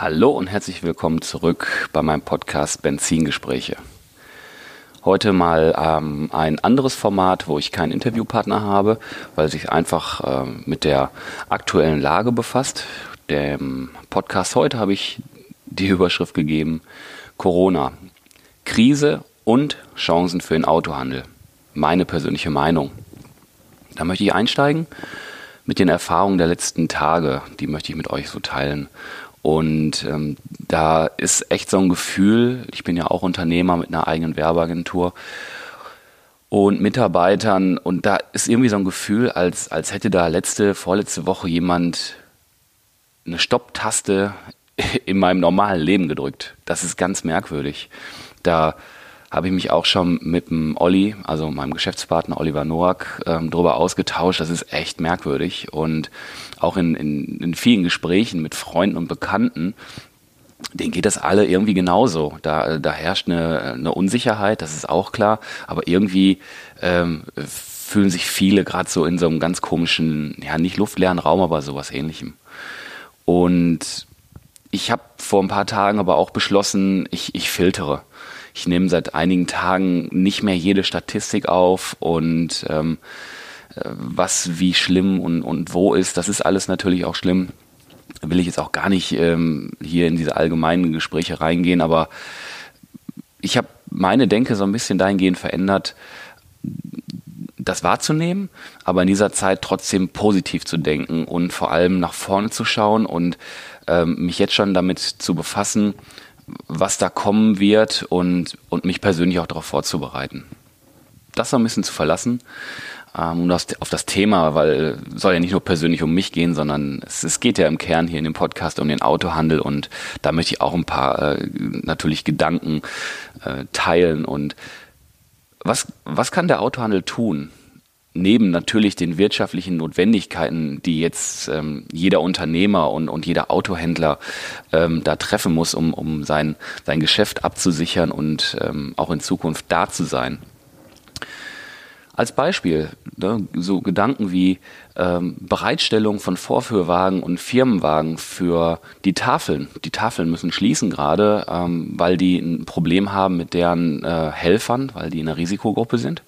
Hallo und herzlich willkommen zurück bei meinem Podcast Benzingespräche. Heute mal ähm, ein anderes Format, wo ich keinen Interviewpartner habe, weil sich einfach ähm, mit der aktuellen Lage befasst. Dem Podcast heute habe ich die Überschrift gegeben Corona, Krise und Chancen für den Autohandel. Meine persönliche Meinung. Da möchte ich einsteigen mit den Erfahrungen der letzten Tage. Die möchte ich mit euch so teilen. Und ähm, da ist echt so ein Gefühl, ich bin ja auch Unternehmer mit einer eigenen Werbeagentur und Mitarbeitern und da ist irgendwie so ein Gefühl, als, als hätte da letzte, vorletzte Woche jemand eine Stopptaste in meinem normalen Leben gedrückt. Das ist ganz merkwürdig. Da habe ich mich auch schon mit dem Olli, also meinem Geschäftspartner Oliver Noack, ähm, darüber ausgetauscht. Das ist echt merkwürdig. Und auch in, in, in vielen Gesprächen mit Freunden und Bekannten, denen geht das alle irgendwie genauso. Da, da herrscht eine, eine Unsicherheit, das ist auch klar. Aber irgendwie ähm, fühlen sich viele gerade so in so einem ganz komischen, ja nicht luftleeren Raum, aber sowas ähnlichem. Und ich habe vor ein paar Tagen aber auch beschlossen, ich, ich filtere ich nehme seit einigen Tagen nicht mehr jede Statistik auf und ähm, äh, was wie schlimm und, und wo ist, das ist alles natürlich auch schlimm. Will ich jetzt auch gar nicht ähm, hier in diese allgemeinen Gespräche reingehen, aber ich habe meine Denke so ein bisschen dahingehend verändert, das wahrzunehmen, aber in dieser Zeit trotzdem positiv zu denken und vor allem nach vorne zu schauen und ähm, mich jetzt schon damit zu befassen, was da kommen wird und, und mich persönlich auch darauf vorzubereiten. Das so ein bisschen zu verlassen, ähm, um das, auf das Thema, weil soll ja nicht nur persönlich um mich gehen, sondern es, es, geht ja im Kern hier in dem Podcast um den Autohandel und da möchte ich auch ein paar äh, natürlich Gedanken äh, teilen und was, was kann der Autohandel tun? Neben natürlich den wirtschaftlichen Notwendigkeiten, die jetzt ähm, jeder Unternehmer und, und jeder Autohändler ähm, da treffen muss, um, um sein, sein Geschäft abzusichern und ähm, auch in Zukunft da zu sein. Als Beispiel, ne, so Gedanken wie ähm, Bereitstellung von Vorführwagen und Firmenwagen für die Tafeln. Die Tafeln müssen schließen gerade, ähm, weil die ein Problem haben mit deren äh, Helfern, weil die in einer Risikogruppe sind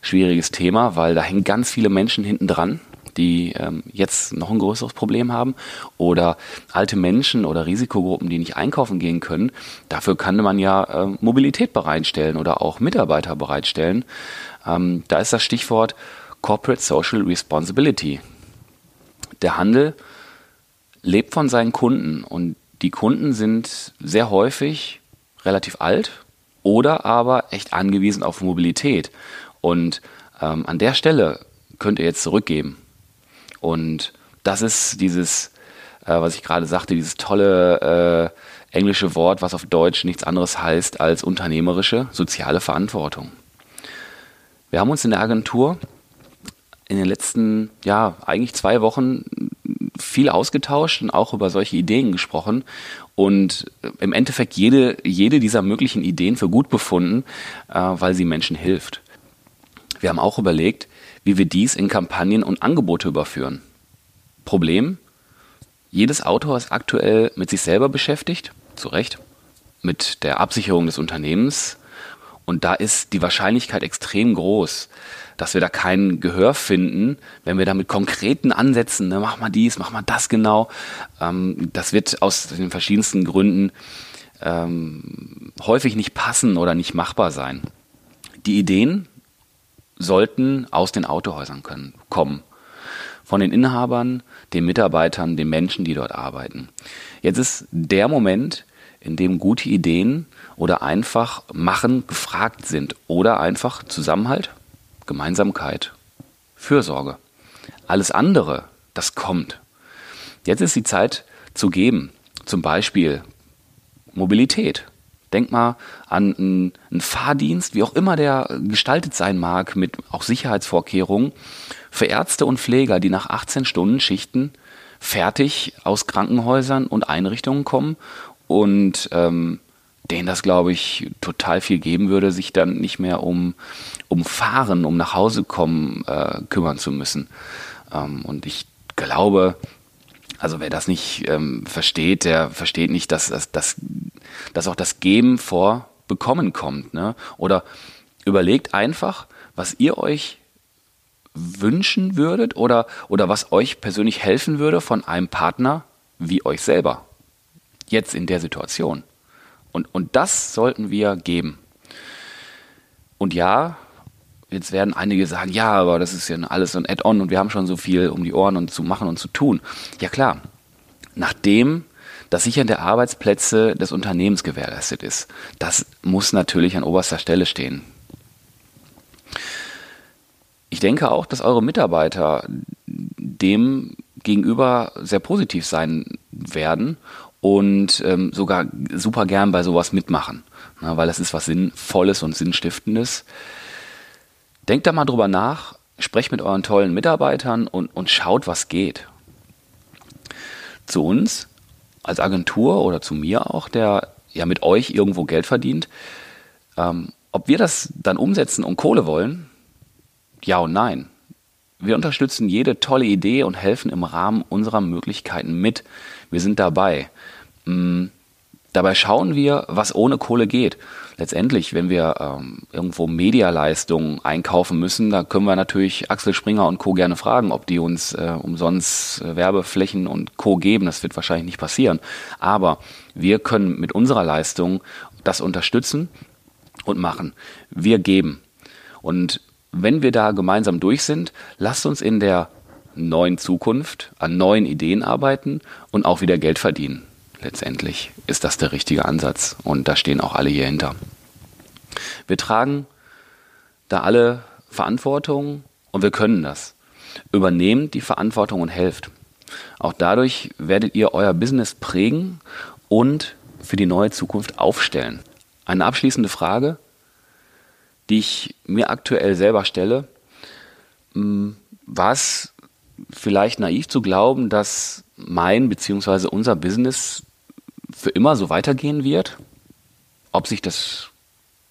schwieriges Thema, weil da hängen ganz viele Menschen hinten dran, die ähm, jetzt noch ein größeres Problem haben oder alte Menschen oder Risikogruppen, die nicht einkaufen gehen können. Dafür kann man ja äh, Mobilität bereitstellen oder auch Mitarbeiter bereitstellen. Ähm, da ist das Stichwort Corporate Social Responsibility. Der Handel lebt von seinen Kunden und die Kunden sind sehr häufig relativ alt oder aber echt angewiesen auf Mobilität. Und ähm, an der Stelle könnt ihr jetzt zurückgeben. Und das ist dieses, äh, was ich gerade sagte, dieses tolle äh, englische Wort, was auf Deutsch nichts anderes heißt als unternehmerische soziale Verantwortung. Wir haben uns in der Agentur in den letzten, ja, eigentlich zwei Wochen viel ausgetauscht und auch über solche Ideen gesprochen und im Endeffekt jede, jede dieser möglichen Ideen für gut befunden, äh, weil sie Menschen hilft. Wir haben auch überlegt, wie wir dies in Kampagnen und Angebote überführen. Problem? Jedes Autor ist aktuell mit sich selber beschäftigt, zu Recht, mit der Absicherung des Unternehmens. Und da ist die Wahrscheinlichkeit extrem groß, dass wir da kein Gehör finden, wenn wir da mit konkreten Ansätzen, ne, mach mal dies, mach mal das genau. Ähm, das wird aus den verschiedensten Gründen ähm, häufig nicht passen oder nicht machbar sein. Die Ideen, sollten aus den Autohäusern können, kommen. Von den Inhabern, den Mitarbeitern, den Menschen, die dort arbeiten. Jetzt ist der Moment, in dem gute Ideen oder einfach machen gefragt sind oder einfach Zusammenhalt, Gemeinsamkeit, Fürsorge. Alles andere, das kommt. Jetzt ist die Zeit zu geben. Zum Beispiel Mobilität. Denk mal an einen, einen Fahrdienst, wie auch immer der gestaltet sein mag, mit auch Sicherheitsvorkehrungen für Ärzte und Pfleger, die nach 18 Stunden Schichten fertig aus Krankenhäusern und Einrichtungen kommen und ähm, denen das, glaube ich, total viel geben würde, sich dann nicht mehr um, um Fahren, um nach Hause kommen äh, kümmern zu müssen. Ähm, und ich glaube, also wer das nicht ähm, versteht, der versteht nicht, dass, dass, dass, dass auch das Geben vor Bekommen kommt. Ne? Oder überlegt einfach, was ihr euch wünschen würdet oder, oder was euch persönlich helfen würde von einem Partner wie euch selber. Jetzt in der Situation. Und, und das sollten wir geben. Und ja, jetzt werden einige sagen, ja, aber das ist ja alles so ein Add-on und wir haben schon so viel um die Ohren und zu machen und zu tun. Ja klar, nachdem das Sichern der Arbeitsplätze des Unternehmens gewährleistet ist, das muss natürlich an oberster Stelle stehen. Ich denke auch, dass eure Mitarbeiter dem gegenüber sehr positiv sein werden und ähm, sogar super gern bei sowas mitmachen, na, weil das ist was Sinnvolles und Sinnstiftendes. Denkt da mal drüber nach, sprecht mit euren tollen Mitarbeitern und, und schaut, was geht. Zu uns als Agentur oder zu mir auch, der ja mit euch irgendwo Geld verdient, ähm, ob wir das dann umsetzen und Kohle wollen, ja und nein. Wir unterstützen jede tolle Idee und helfen im Rahmen unserer Möglichkeiten mit. Wir sind dabei. Mhm. Dabei schauen wir, was ohne Kohle geht. Letztendlich, wenn wir ähm, irgendwo Medialeistungen einkaufen müssen, da können wir natürlich Axel Springer und Co. gerne fragen, ob die uns äh, umsonst äh, Werbeflächen und Co. geben. Das wird wahrscheinlich nicht passieren. Aber wir können mit unserer Leistung das unterstützen und machen. Wir geben. Und wenn wir da gemeinsam durch sind, lasst uns in der neuen Zukunft an neuen Ideen arbeiten und auch wieder Geld verdienen letztendlich ist das der richtige Ansatz und da stehen auch alle hier hinter. Wir tragen da alle Verantwortung und wir können das. Übernehmt die Verantwortung und helft. Auch dadurch werdet ihr euer Business prägen und für die neue Zukunft aufstellen. Eine abschließende Frage, die ich mir aktuell selber stelle. Hm, war es vielleicht naiv zu glauben, dass mein bzw. unser Business für immer so weitergehen wird? Ob sich das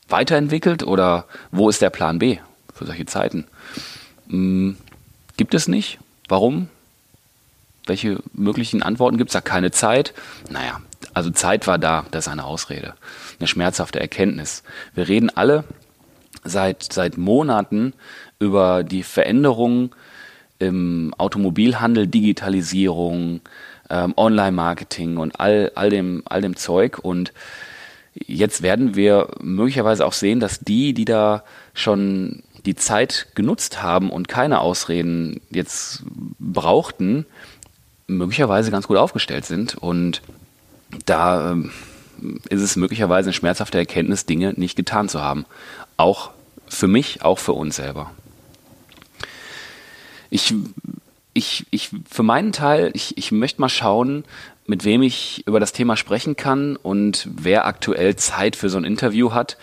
weiterentwickelt oder wo ist der Plan B für solche Zeiten? Hm, gibt es nicht? Warum? Welche möglichen Antworten gibt es da? Keine Zeit? Naja, also Zeit war da, das ist eine Ausrede. Eine schmerzhafte Erkenntnis. Wir reden alle seit, seit Monaten über die Veränderungen im Automobilhandel, Digitalisierung, ähm, Online-Marketing und all, all, dem, all dem Zeug. Und jetzt werden wir möglicherweise auch sehen, dass die, die da schon die Zeit genutzt haben und keine Ausreden jetzt brauchten, möglicherweise ganz gut aufgestellt sind. Und da ähm, ist es möglicherweise eine schmerzhafte Erkenntnis, Dinge nicht getan zu haben. Auch für mich, auch für uns selber. Ich ich, ich für meinen Teil, ich, ich möchte mal schauen, mit wem ich über das Thema sprechen kann und wer aktuell Zeit für so ein Interview hat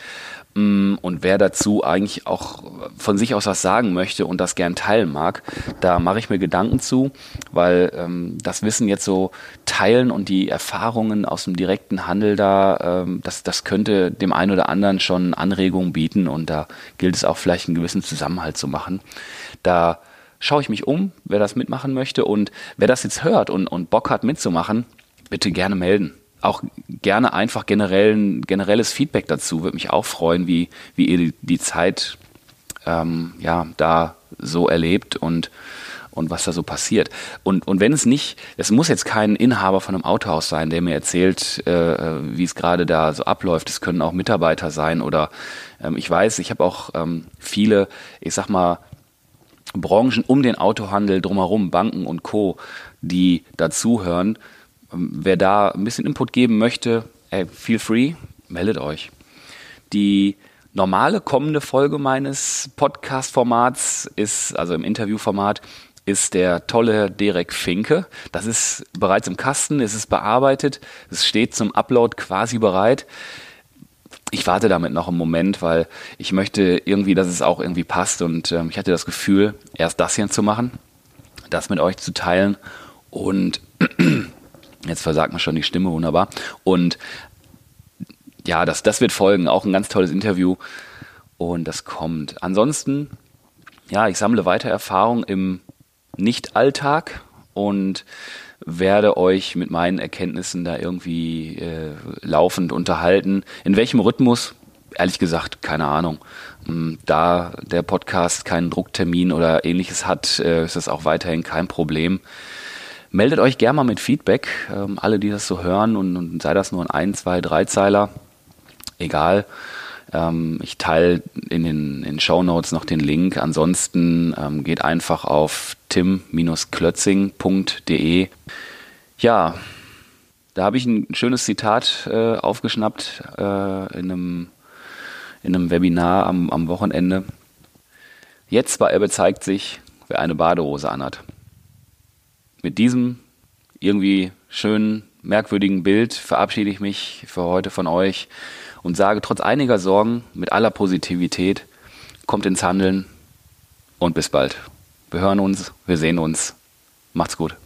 mm, und wer dazu eigentlich auch von sich aus was sagen möchte und das gern teilen mag. Da mache ich mir Gedanken zu, weil ähm, das Wissen jetzt so teilen und die Erfahrungen aus dem direkten Handel da, ähm, das, das könnte dem einen oder anderen schon Anregungen bieten und da gilt es auch vielleicht einen gewissen Zusammenhalt zu machen. Da schaue ich mich um, wer das mitmachen möchte und wer das jetzt hört und, und Bock hat mitzumachen, bitte gerne melden. Auch gerne einfach generell, generelles Feedback dazu, würde mich auch freuen, wie, wie ihr die, die Zeit ähm, ja, da so erlebt und, und was da so passiert. Und, und wenn es nicht, es muss jetzt kein Inhaber von einem Autohaus sein, der mir erzählt, äh, wie es gerade da so abläuft. Es können auch Mitarbeiter sein oder ähm, ich weiß, ich habe auch ähm, viele, ich sag mal, Branchen um den Autohandel drumherum, Banken und Co., die dazuhören. Ähm, wer da ein bisschen Input geben möchte, ey, feel free, meldet euch. Die normale kommende Folge meines Podcast-Formats ist, also im Interviewformat, ist der tolle Derek Finke. Das ist bereits im Kasten, es ist bearbeitet, es steht zum Upload quasi bereit. Ich warte damit noch einen Moment, weil ich möchte irgendwie, dass es auch irgendwie passt. Und ähm, ich hatte das Gefühl, erst das hier zu machen, das mit euch zu teilen. Und jetzt versagt mir schon die Stimme wunderbar. Und ja, das, das wird folgen, auch ein ganz tolles Interview. Und das kommt. Ansonsten, ja, ich sammle weiter Erfahrung im Nicht-Alltag. Und werde euch mit meinen Erkenntnissen da irgendwie äh, laufend unterhalten. In welchem Rhythmus? Ehrlich gesagt, keine Ahnung. Hm, da der Podcast keinen Drucktermin oder ähnliches hat, äh, ist das auch weiterhin kein Problem. Meldet euch gerne mal mit Feedback, ähm, alle, die das so hören und, und sei das nur ein, ein zwei, drei Zeiler, egal. Ähm, ich teile in den in Show Notes noch den Link. Ansonsten ähm, geht einfach auf tim-klötzing.de. Ja, da habe ich ein schönes Zitat äh, aufgeschnappt äh, in, einem, in einem Webinar am, am Wochenende. Jetzt war er bezeigt sich, wer eine Badehose anhat. Mit diesem irgendwie schönen, merkwürdigen Bild verabschiede ich mich für heute von euch und sage trotz einiger Sorgen mit aller Positivität, kommt ins Handeln und bis bald. Wir hören uns, wir sehen uns. Macht's gut.